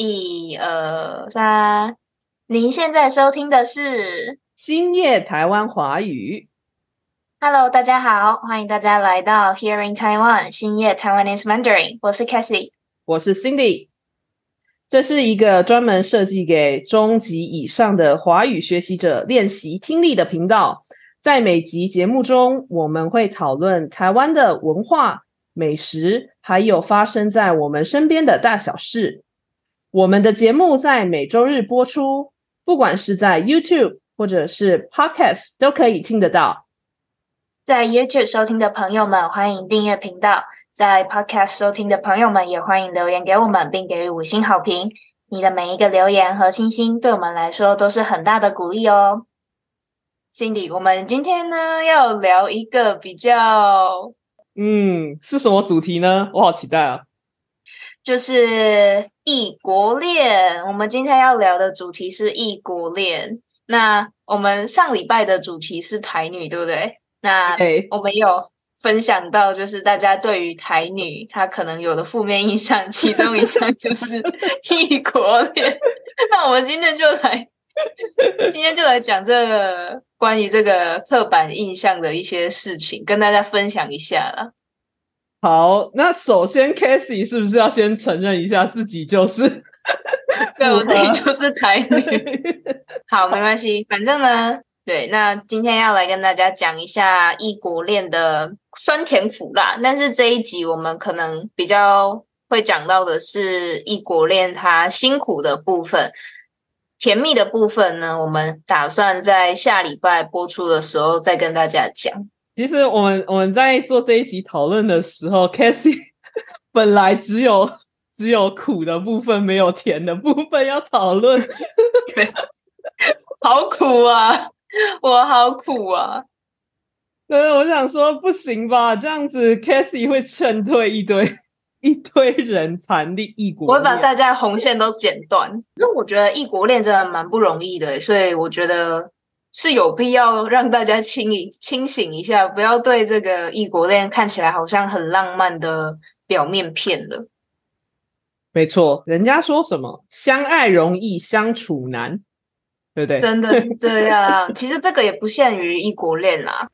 一二三，您现在收听的是星夜台湾华语。Hello，大家好，欢迎大家来到 Hearing Taiwan 星夜 Taiwanese Mandarin，我是 Cassie。我是 Cindy，这是一个专门设计给中级以上的华语学习者练习听力的频道。在每集节目中，我们会讨论台湾的文化、美食，还有发生在我们身边的大小事。我们的节目在每周日播出，不管是在 YouTube 或者是 Podcast 都可以听得到。在 YouTube 收听的朋友们，欢迎订阅频道；在 Podcast 收听的朋友们，也欢迎留言给我们，并给予五星好评。你的每一个留言和星星，对我们来说都是很大的鼓励哦。Cindy，我们今天呢要聊一个比较，嗯，是什么主题呢？我好期待啊！就是异国恋。我们今天要聊的主题是异国恋。那我们上礼拜的主题是台女，对不对？那哎，我们有分享到，就是大家对于台女她可能有的负面印象，其中一项 就是异国恋。那我们今天就来，今天就来讲这个关于这个刻板印象的一些事情，跟大家分享一下啦。好，那首先 Casey 是不是要先承认一下自己就是？对我自己就是台女。好，没关系，反正呢，对，那今天要来跟大家讲一下异国恋的酸甜苦辣，但是这一集我们可能比较会讲到的是异国恋它辛苦的部分，甜蜜的部分呢，我们打算在下礼拜播出的时候再跟大家讲。其实我们我们在做这一集讨论的时候，Casey 本来只有只有苦的部分，没有甜的部分要讨论。好苦啊！我好苦啊！对，我想说不行吧，这样子 Casey 会劝退一堆 一堆人残立异国。我会把大家的红线都剪断。因为我觉得异国恋真的蛮不容易的，所以我觉得是有必要让大家清一清醒一下，不要对这个异国恋看起来好像很浪漫的表面骗了。没错，人家说什么相爱容易相处难，对不对？真的是这样。其实这个也不限于异国恋啦，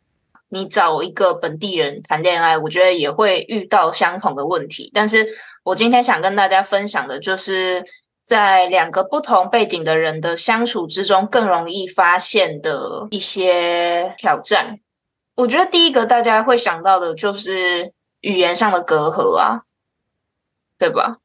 你找一个本地人谈恋爱，我觉得也会遇到相同的问题。但是我今天想跟大家分享的就是，在两个不同背景的人的相处之中，更容易发现的一些挑战。我觉得第一个大家会想到的就是语言上的隔阂啊，对吧？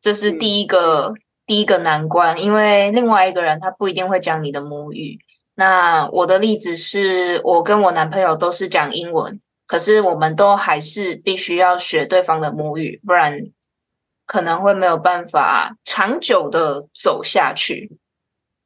这是第一个、第一个难关，因为另外一个人他不一定会讲你的母语。那我的例子是我跟我男朋友都是讲英文，可是我们都还是必须要学对方的母语，不然可能会没有办法长久的走下去。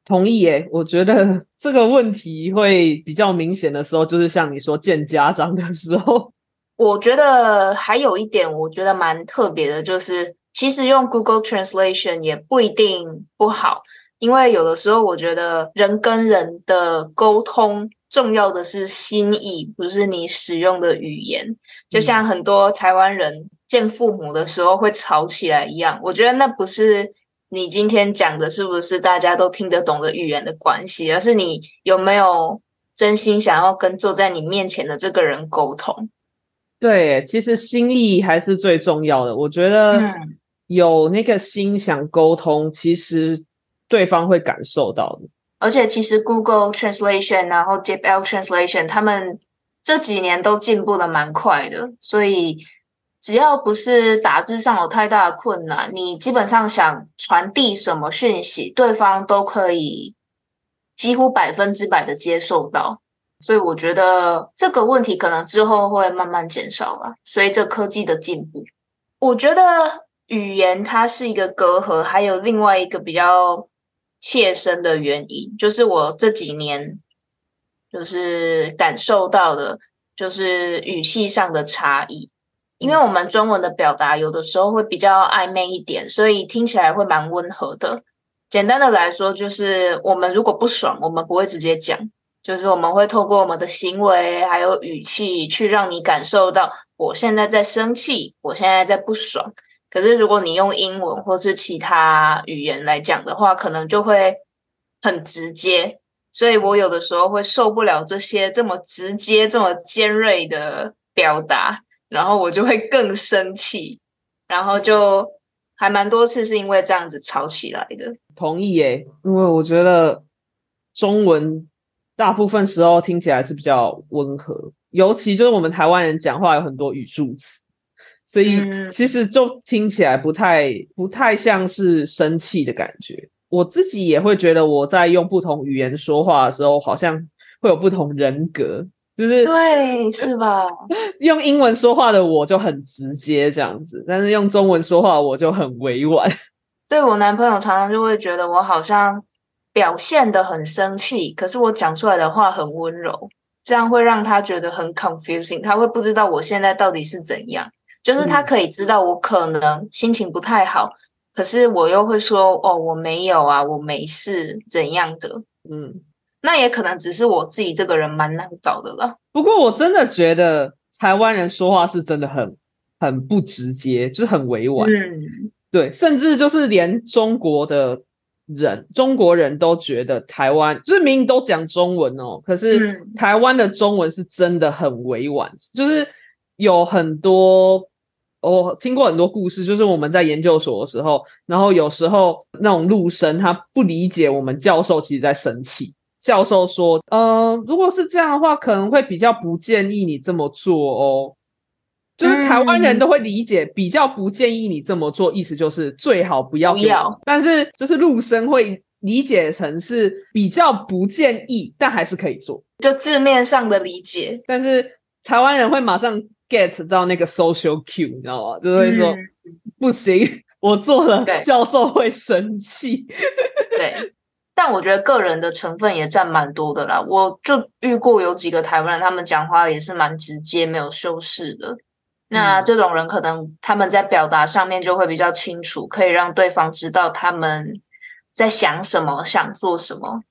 同意耶，我觉得这个问题会比较明显的时候，就是像你说见家长的时候。我觉得还有一点，我觉得蛮特别的，就是其实用 Google Translation 也不一定不好，因为有的时候我觉得人跟人的沟通重要的是心意，不是你使用的语言。就像很多台湾人见父母的时候会吵起来一样，我觉得那不是你今天讲的是不是大家都听得懂的语言的关系，而是你有没有真心想要跟坐在你面前的这个人沟通。对，其实心意还是最重要的。我觉得嗯有那个心想沟通，其实对方会感受到的。而且其实 Google Translation 然后 DeepL Translation 他们这几年都进步的蛮快的，所以只要不是打字上有太大的困难，你基本上想传递什么讯息，对方都可以几乎百分之百的接受到。所以我觉得这个问题可能之后会慢慢减少吧，随着科技的进步。我觉得语言它是一个隔阂，还有另外一个比较切身的原因，就是我这几年就是感受到的，就是语气上的差异。因为我们中文的表达有的时候会比较暧昧一点，所以听起来会蛮温和的。简单的来说，就是我们如果不爽，我们不会直接讲，就是我们会透过我们的行为还有语气去让你感受到我现在在生气，我现在在不爽。可是如果你用英文或是其他语言来讲的话，可能就会很直接。所以我有的时候会受不了这些这么直接、这么尖锐的表达，然后我就会更生气，然后就还蛮多次是因为这样子吵起来的。同意耶，因为我觉得中文大部分时候听起来是比较温和，尤其就是我们台湾人讲话有很多语助词，所以其实就听起来不太不太像是生气的感觉。我自己也会觉得，我在用不同语言说话的时候，好像会有不同人格，就是对，是吧？用英文说话的我就很直接这样子，但是用中文说话我就很委婉。对我男朋友常常就会觉得我好像表现的很生气，可是我讲出来的话很温柔，这样会让他觉得很 confusing，他会不知道我现在到底是怎样。就是他可以知道我可能心情不太好。可是我又会说哦，我没有啊，我没事，怎样的？嗯，那也可能只是我自己这个人蛮难搞的了。不过我真的觉得台湾人说话是真的很很不直接，就是很委婉。嗯，对，甚至就是连中国的人，中国人都觉得台湾就是明明都讲中文哦，可是台湾的中文是真的很委婉，就是有很多。我听过很多故事，就是我们在研究所的时候，然后有时候那种陆生他不理解我们教授其实在生气。教授说：“呃，如果是这样的话，可能会比较不建议你这么做哦。”就是台湾人都会理解，比较不建议你这么做，意思就是最好不要。不要。但是就是陆生会理解成是比较不建议，但还是可以做，就字面上的理解。但是台湾人会马上。get 到那个 social cue，你知道吗？就会说不行，我做了，教授会生气。对，但我觉得个人的成分也占蛮多的啦。我就遇过有几个台湾人，他们讲话也是蛮直接，没有修饰的。那这种人可能他们在表达上面就会比较清楚，可以让对方知道他们在想什么，想做什么。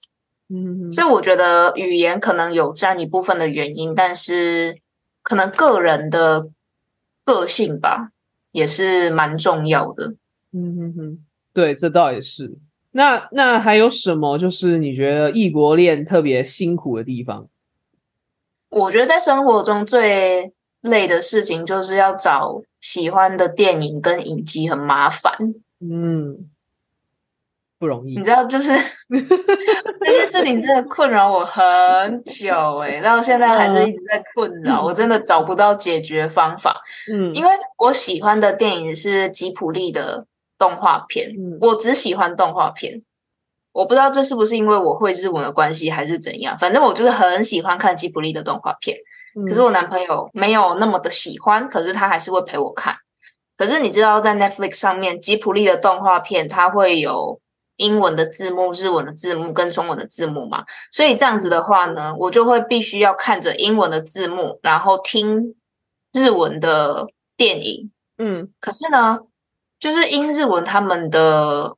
嗯，所以我觉得语言可能有占一部分的原因，但是。可能个人的个性吧，也是蛮重要的。嗯哼哼，对，这倒也是。那那还有什么？就是你觉得异国恋特别辛苦的地方？我觉得在生活中最累的事情，就是要找喜欢的电影跟影集，很麻烦。嗯。不容易，你知道，就是 这件事情真的困扰我很久哎，到现在还是一直在困扰，我真的找不到解决方法。嗯，因为我喜欢的电影是吉普力的动画片，我只喜欢动画片。我不知道这是不是因为我会日文的关系，还是怎样，反正我就是很喜欢看吉普力的动画片。可是我男朋友没有那么的喜欢，可是他还是会陪我看。可是你知道，在 Netflix 上面，吉普力的动画片它会有。英文的字幕、日文的字幕跟中文的字幕嘛，所以这样子的话呢，我就会必须要看着英文的字幕，然后听日文的电影。嗯，可是呢，就是英日文他们的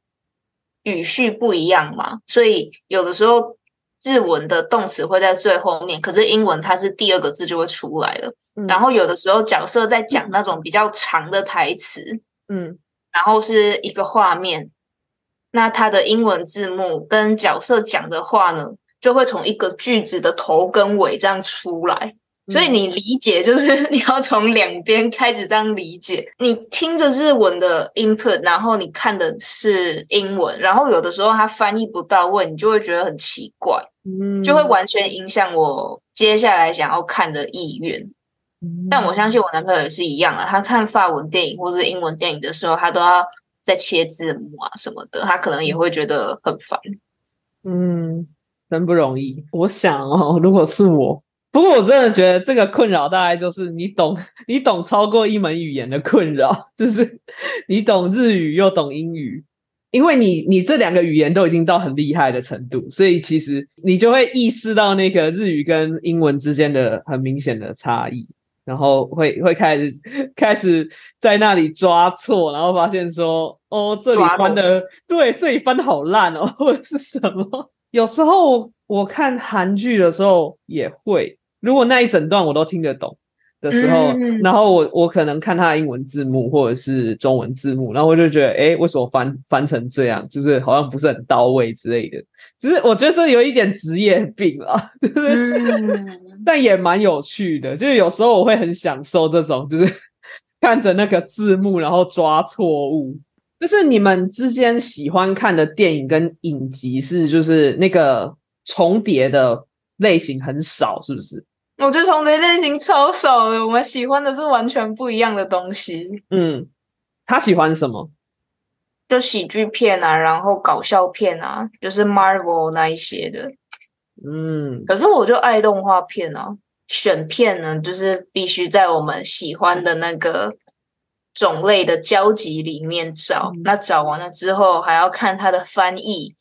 语序不一样嘛，所以有的时候日文的动词会在最后面，可是英文它是第二个字就会出来了。然后有的时候角色在讲那种比较长的台词，嗯，然后是一个画面。那它的英文字幕跟角色讲的话呢，就会从一个句子的头跟尾这样出来，所以你理解就是你要从两边开始这样理解。你听着日文的 input，然后你看的是英文，然后有的时候它翻译不到位，你就会觉得很奇怪，就会完全影响我接下来想要看的意愿。但我相信我男朋友也是一样啊，他看法文电影或是英文电影的时候，他都要。在切字幕啊什么的，他可能也会觉得很烦。嗯，真不容易。我想哦，如果是我，不过我真的觉得这个困扰大概就是你懂，你懂超过一门语言的困扰，就是你懂日语又懂英语，因为你你这两个语言都已经到很厉害的程度，所以其实你就会意识到那个日语跟英文之间的很明显的差异。然后会会开始开始在那里抓错，然后发现说哦，这里翻的对，这里翻的好烂哦，或者是什么？有时候我看韩剧的时候也会，如果那一整段我都听得懂，的时候，嗯然后我我可能看他的英文字幕或者是中文字幕，然后我就觉得，哎，为什么翻翻成这样？就是好像不是很到位之类的。只是我觉得这有一点职业病啊，就是、嗯，但也蛮有趣的。就是有时候我会很享受这种，就是看着那个字幕然后抓错误。就是你们之间喜欢看的电影跟影集是就是那个重叠的类型很少，是不是？我觉得重叠类型超少的，我们喜欢的是完全不一样的东西，嗯，他喜欢什么？就喜剧片啊，然后搞笑片啊，就是 Marvel 那一些的。嗯，可是我就爱动画片啊，选片呢，就是必须在我们喜欢的那个种类的交集里面找。那找完了之后，还要看它的翻译、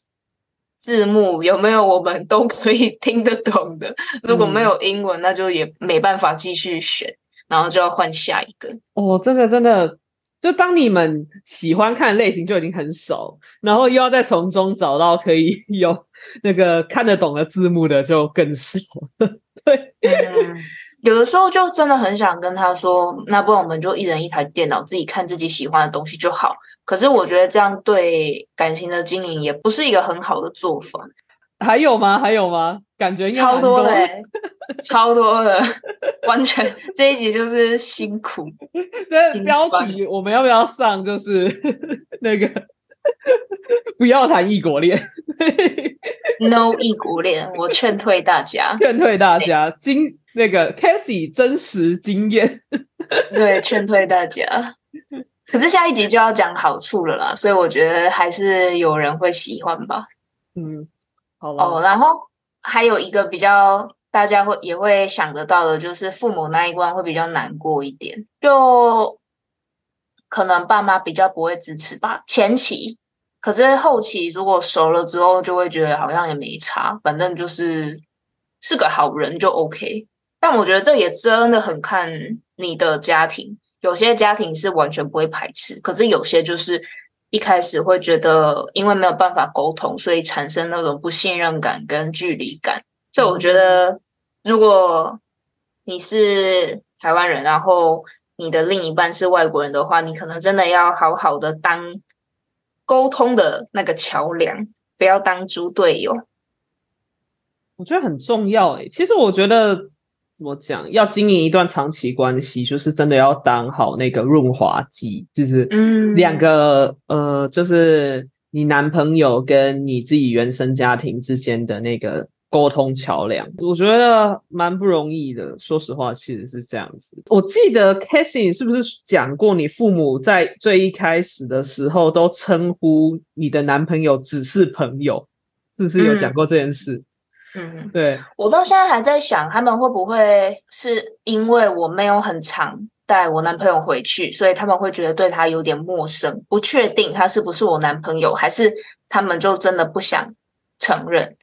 字幕有没有我们都可以听得懂的。如果没有英文，那就也没办法继续选，然后就要换下一个。哦，这个真的，就当你们喜欢看的类型就已经很熟，然后又要再从中找到可以有那个看得懂的字幕的，就更少。对，嗯，有的时候就真的很想跟他说，那不然我们就一人一台电脑，自己看自己喜欢的东西就好。可是我觉得这样对感情的经营也不是一个很好的做法，还有吗？还有吗？感觉超多的欸、超多的，完全这一集就是辛苦。标题我们要不要上？就是 那个不要谈异国恋，No 异国恋，我劝退大家，劝退大家经那个 c a s i e 真实经验。对，劝退大家。可是下一集就要讲好处了啦，所以我觉得还是有人会喜欢吧。嗯，好了。哦，然后还有一个比较大家会也会想得到的，就是父母那一关会比较难过一点，就可能爸妈比较不会支持吧，前期。可是后期如果熟了之后，就会觉得好像也没差，反正就是是个好人就 OK。但我觉得这也真的很看你的家庭，有些家庭是完全不会排斥，可是有些就是一开始会觉得因为没有办法沟通，所以产生那种不信任感跟距离感。所以我觉得，如果你是台湾人，然后你的另一半是外国人的话，你可能真的要好好的当沟通的那个桥梁，不要当猪队友。我觉得很重要诶。其实我觉得怎么讲，要经营一段长期关系，就是真的要当好那个润滑剂，就是嗯两个呃，就是你男朋友跟你自己原生家庭之间的那个沟通桥梁，我觉得蛮不容易的。说实话，其实是这样子。我记得 Cassie 是不是讲过，你父母在最一开始的时候都称呼你的男朋友只是朋友，是不是有讲过这件事？嗯，对，我到现在还在想，他们会不会是因为我没有很常带我男朋友回去，所以他们会觉得对他有点陌生，不确定他是不是我男朋友，还是他们就真的不想承认。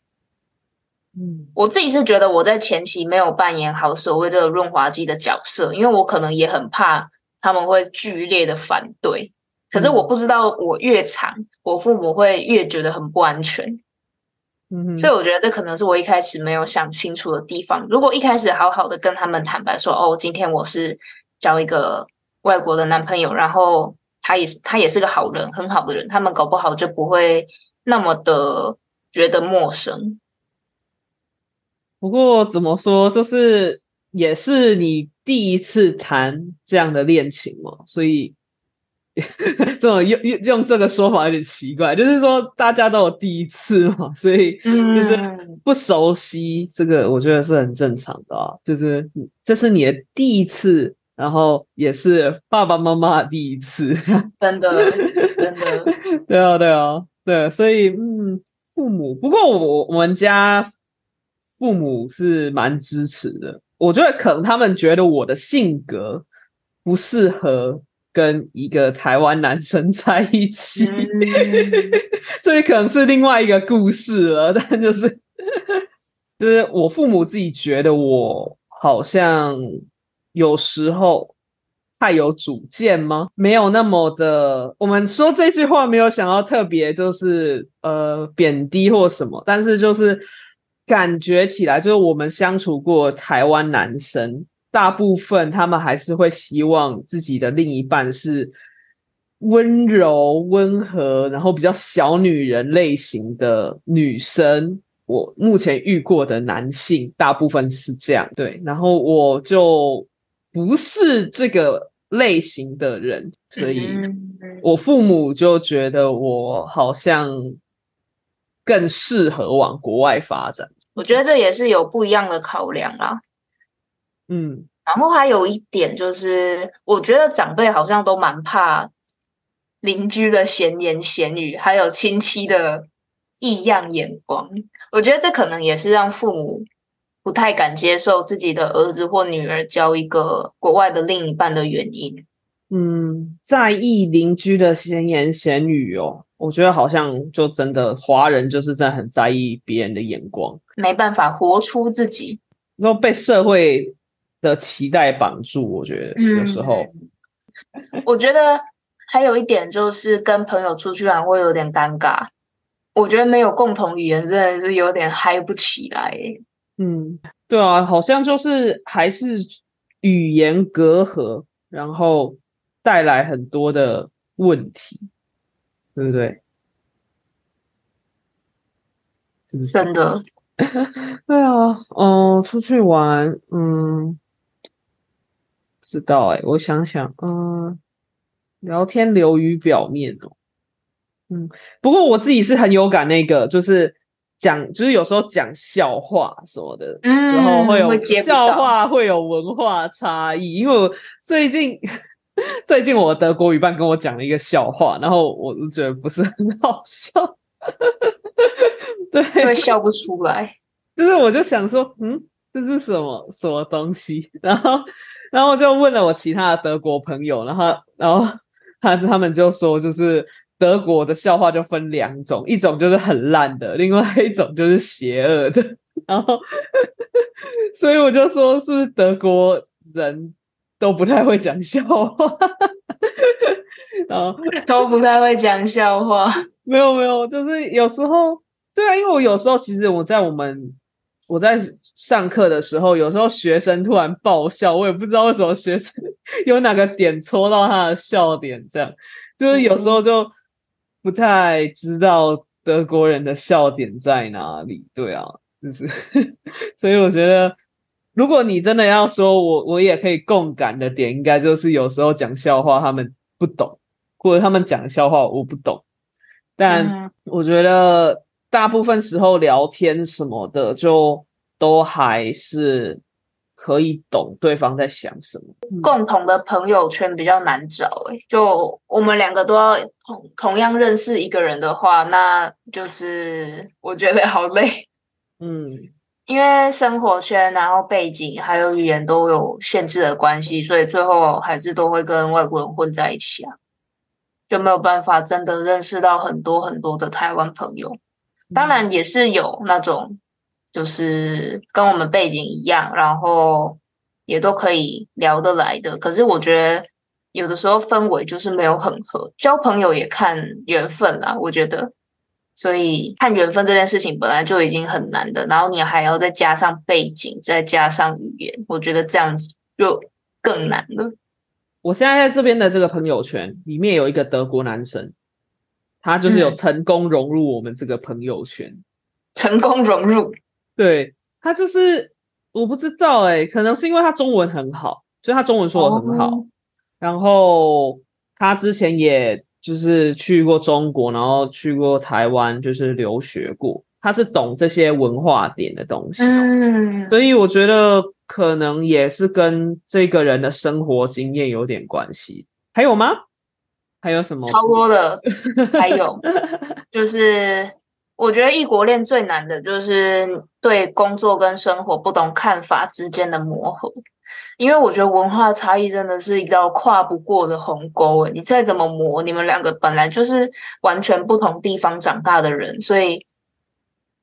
嗯我自己是觉得我在前期没有扮演好所谓这个润滑剂的角色，因为我可能也很怕他们会剧烈的反对。可是我不知道，我越长，我父母会越觉得很不安全。嗯哼，所以我觉得这可能是我一开始没有想清楚的地方。如果一开始好好的跟他们坦白说，哦，今天我是交一个外国的男朋友，然后他也是他也是个好人，很好的人，他们搞不好就不会那么的觉得陌生。不过怎么说，就是也是你第一次谈这样的恋情嘛，所以 这种用用用这个说法有点奇怪，就是说大家都有第一次嘛，所以就是嗯不熟悉这个，我觉得是很正常的啊，就是这是你的第一次，然后也是爸爸妈妈的第一次，真的真的，对啊，对啊，对，所以嗯，父母，不过我我们家父母是蛮支持的。我觉得可能他们觉得我的性格不适合跟一个台湾男生在一起，嗯 所以可能是另外一个故事了。但就是就是我父母自己觉得我好像有时候太有主见吗？没有那么的，我们说这句话没有想要特别就是呃贬低或什么，但是就是感觉起来，就是我们相处过台湾男生，大部分他们还是会希望自己的另一半是温柔、温和，然后比较小女人类型的女生。我目前遇过的男性大部分是这样，对，然后我就不是这个类型的人，所以我父母就觉得我好像更适合往国外发展。我觉得这也是有不一样的考量啦。嗯，然后还有一点就是，我觉得长辈好像都蛮怕邻居的闲言闲语，还有亲戚的异样眼光。我觉得这可能也是让父母不太敢接受自己的儿子或女儿交一个国外的另一半的原因。嗯，在意邻居的闲言闲语哦，我觉得好像就真的华人就是在很在意别人的眼光，没办法活出自己，然后被社会。的期待绑住，我觉得有时候，我觉得还有一点就是跟朋友出去玩会有点尴尬。我觉得没有共同语言，真的是有点嗨不起来。嗯，对啊，好像就是还是语言隔阂，然后带来很多的问题，对不对？真的，对啊，嗯，出去玩，嗯。知道哎，我想想，嗯，聊天流于表面哦，嗯，不过我自己是很有感，那个就是讲，就是有时候讲笑话什么的，嗯，然后会有笑话，会有文化差异。因为我最近 最近我德国语班跟我讲了一个笑话，然后我就觉得不是很好笑，对，会笑不出来。就是我就想说，嗯，这是什么什么东西？然后。然后就问了我其他的德国朋友，然后，然后他他们就说，就是德国的笑话就分两种，一种就是很烂的，另外一种就是邪恶的。然后，所以我就说，是不是德国人都不太会讲笑话？然后都不太会讲笑话。没有没有，就是有时候，对啊，因为我有时候其实我在我们。我在上课的时候，有时候学生突然爆笑，我也不知道为什么学生 有哪个点戳到他的笑点，这样就是有时候就不太知道德国人的笑点在哪里。对啊，就是，所以我觉得，如果你真的要说我，我也可以共感的点，应该就是有时候讲笑话他们不懂，或者他们讲笑话我不懂，但我觉得。大部分时候聊天什么的，就都还是可以懂对方在想什么。共同的朋友圈比较难找，诶就我们两个都要同同样认识一个人的话，那就是我觉得好累。嗯，因为生活圈、然后背景还有语言都有限制的关系，所以最后还是都会跟外国人混在一起啊，就没有办法真的认识到很多很多的台湾朋友。当然也是有那种，就是跟我们背景一样，然后也都可以聊得来的。可是我觉得有的时候氛围就是没有很合，交朋友也看缘分啦。我觉得，所以看缘分这件事情本来就已经很难的，然后你还要再加上背景，再加上语言，我觉得这样子就更难了。我现在在这边的这个朋友圈里面有一个德国男生。他就是有成功融入我们这个朋友圈，成功融入。对他就是我不知道哎，可能是因为他中文很好，就他中文说的很好。然后他之前也就是去过中国，然后去过台湾，就是留学过。他是懂这些文化点的东西，嗯，所以我觉得可能也是跟这个人的生活经验有点关系。还有吗？还有什么？超多的，还有 就是，我觉得异国恋最难的就是对工作跟生活不同看法之间的磨合，因为我觉得文化差异真的是一道跨不过的鸿沟。诶，你再怎么磨，你们两个本来就是完全不同地方长大的人，所以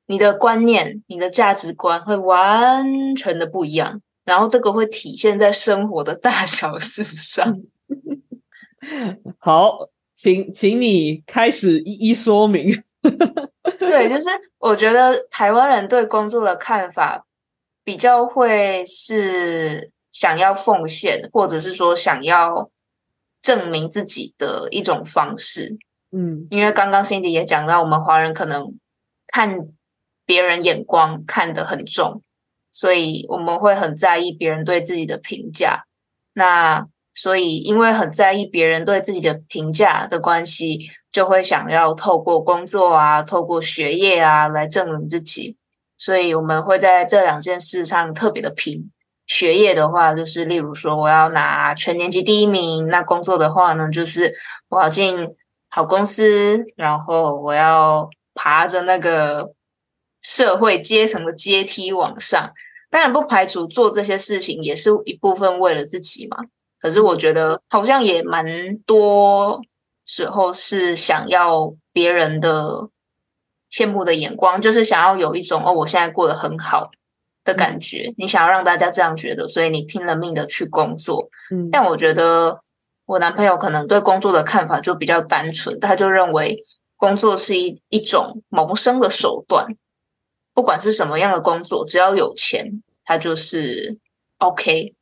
你的观念、你的价值观会完全的不一样，然后这个会体现在生活的大小事上。好，请请你开始一一说明。对，就是我觉得台湾人对工作的看法比较会是想要奉献，或者是说想要证明自己的一种方式。嗯因为刚刚 Cindy 也讲到，我们华人可能看别人眼光看得很重，所以我们会很在意别人对自己的评价。那所以因为很在意别人对自己的评价的关系，就会想要透过工作啊，透过学业啊来证明自己。所以我们会在这两件事上特别的拼。学业的话，就是例如说我要拿全年级第一名；那工作的话呢，就是我要进好公司，然后我要爬着那个社会阶层的阶梯往上。当然不排除做这些事情也是一部分为了自己嘛。可是我觉得好像也蛮多时候是想要别人的羡慕的眼光，就是想要有一种哦，我现在过得很好的感觉。你想要让大家这样觉得，所以你拼了命的去工作。嗯，但我觉得我男朋友可能对工作的看法就比较单纯，他就认为工作是一一种谋生的手段，不管是什么样的工作，只要有钱，他就是 OK。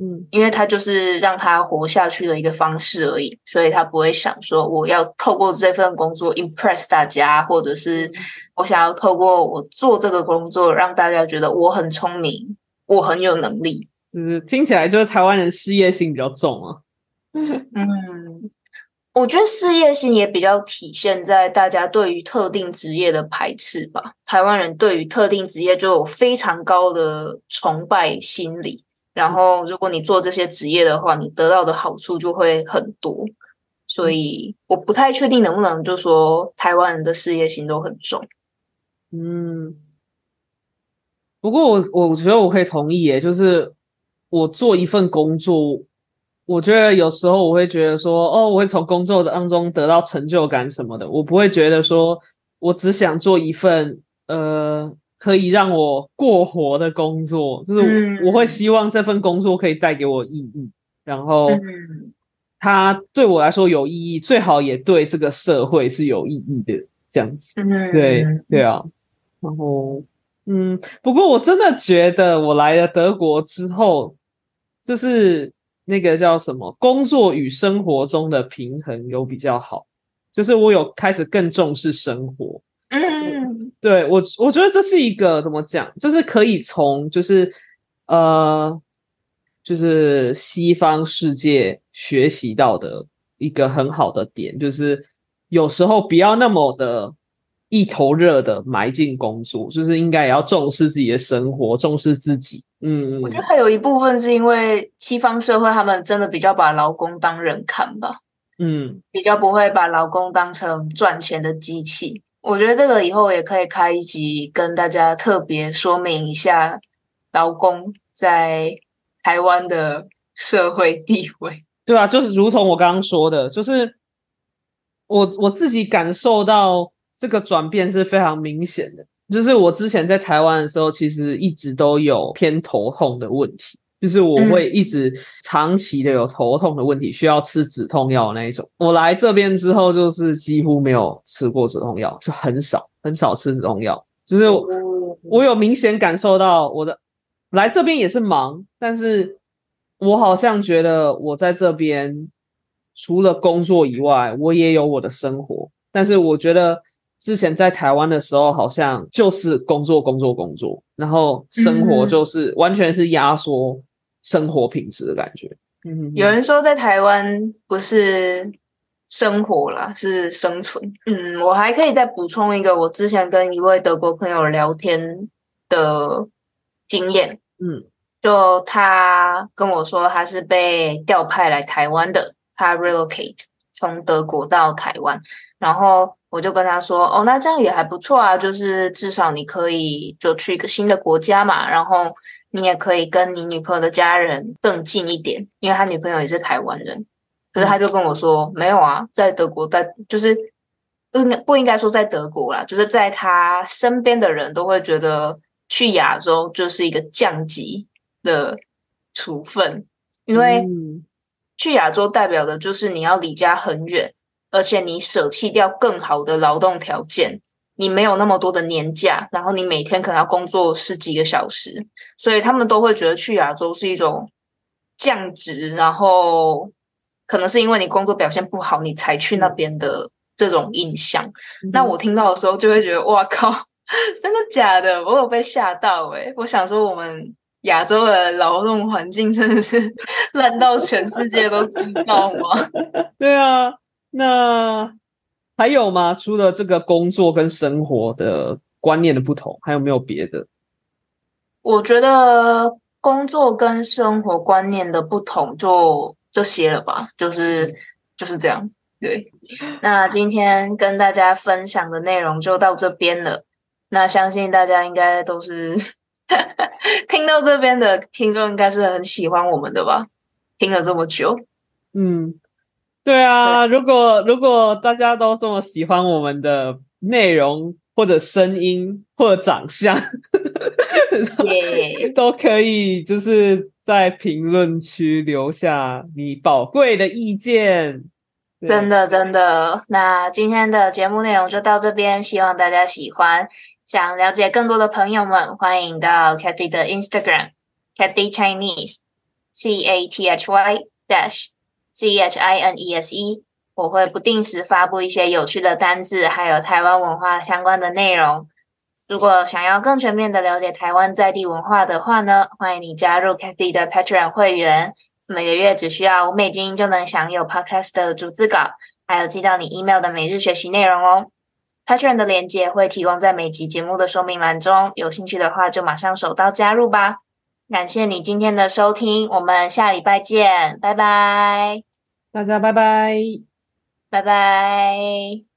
嗯因为他就是让他活下去的一个方式而已，所以他不会想说我要透过这份工作 impress 大家，或者是我想要透过我做这个工作让大家觉得我很聪明，我很有能力。就是听起来就是台湾人事业心比较重啊。嗯，我觉得事业心也比较体现在大家对于特定职业的排斥吧。台湾人对于特定职业就有非常高的崇拜心理。然后，如果你做这些职业的话，你得到的好处就会很多。所以，我不太确定能不能就说台湾人的事业心都很重。嗯，不过我我觉得我可以同意耶，就是我做一份工作，我觉得有时候我会觉得说，哦，我会从工作当中得到成就感什么的，我不会觉得说我只想做一份呃可以让我过活的工作，就是嗯我会希望这份工作可以带给我意义，然后嗯它对我来说有意义，最好也对这个社会是有意义的，这样子。嗯，对对啊，然后嗯，不过我真的觉得我来了德国之后，就是那个叫什么工作与生活中的平衡有比较好，就是我有开始更重视生活。嗯对我，我觉得这是一个怎么讲，就是可以从就是呃，就是西方世界学习到的一个很好的点，就是有时候不要那么的一头热的埋进工作，就是应该也要重视自己的生活，重视自己。嗯，我觉得还有一部分是因为西方社会他们真的比较把劳工当人看吧。嗯比较不会把劳工当成赚钱的机器。我觉得这个以后也可以开一集跟大家特别说明一下劳工在台湾的社会地位。对啊，就是如同我刚刚说的，就是我我自己感受到这个转变是非常明显的。就是我之前在台湾的时候，其实一直都有偏头痛的问题，就是我会一直长期的有头痛的问题，需要吃止痛药那一种。我来这边之后，就是几乎没有吃过止痛药，就很少很少吃止痛药。就是我我有明显感受到我的来这边也是忙，但是我好像觉得我在这边除了工作以外，我也有我的生活。但是我觉得之前在台湾的时候，好像就是工作工作工作，然后生活就是完全是压缩生活品质的感觉。嗯，有人说在台湾不是生活啦，是生存。嗯，我还可以再补充一个，我之前跟一位德国朋友聊天的经验。嗯就他跟我说，他是被调派来台湾的，他 relocate 从德国到台湾，然后我就跟他说，哦，那这样也还不错啊，就是至少你可以就去一个新的国家嘛，然后你也可以跟你女朋友的家人更近一点，因为他女朋友也是台湾人，可是他就跟我说，没有啊，在德国，在就是不应不应该说在德国啦，就是在他身边的人都会觉得去亚洲就是一个降级的处分，因为嗯。去亚洲代表的就是你要离家很远，而且你舍弃掉更好的劳动条件，你没有那么多的年假，然后你每天可能要工作十几个小时，所以他们都会觉得去亚洲是一种降职，然后可能是因为你工作表现不好，你才去那边的这种印象。那我听到的时候就会觉得，哇靠，真的假的？我有被吓到诶、我想说，我们亚洲的劳动环境真的是 烂到全世界都知道吗？对啊，那还有吗？除了这个工作跟生活的观念的不同，还有没有别的？我觉得工作跟生活观念的不同就这些了吧，就是就是这样。对，那今天跟大家分享的内容就到这边了。那相信大家应该都是 听到这边的听众，应该是很喜欢我们的吧？听了这么久，嗯，对啊，如果如果大家都这么喜欢我们的内容或者声音或者长相，耶、都可以就是在评论区留下你宝贵的意见。真的真的。那今天的节目内容就到这边，希望大家喜欢。想了解更多的朋友们，欢迎到 Cathy 的 Instagram Cathy Chinese C A T H Y dash C H I N E S E。我会不定时发布一些有趣的单字，还有台湾文化相关的内容。如果想要更全面的了解台湾在地文化的话呢，欢迎你加入 Cathy 的 Patreon 会员。每个月只需要五美金就能享有 Podcast 的逐字稿，还有寄到你 email 的每日学习内容哦。Patron 的链接会提供在每集节目的说明栏中，有兴趣的话就马上手刀加入吧。感谢你今天的收听，我们下礼拜见，拜拜，大家拜拜。拜拜。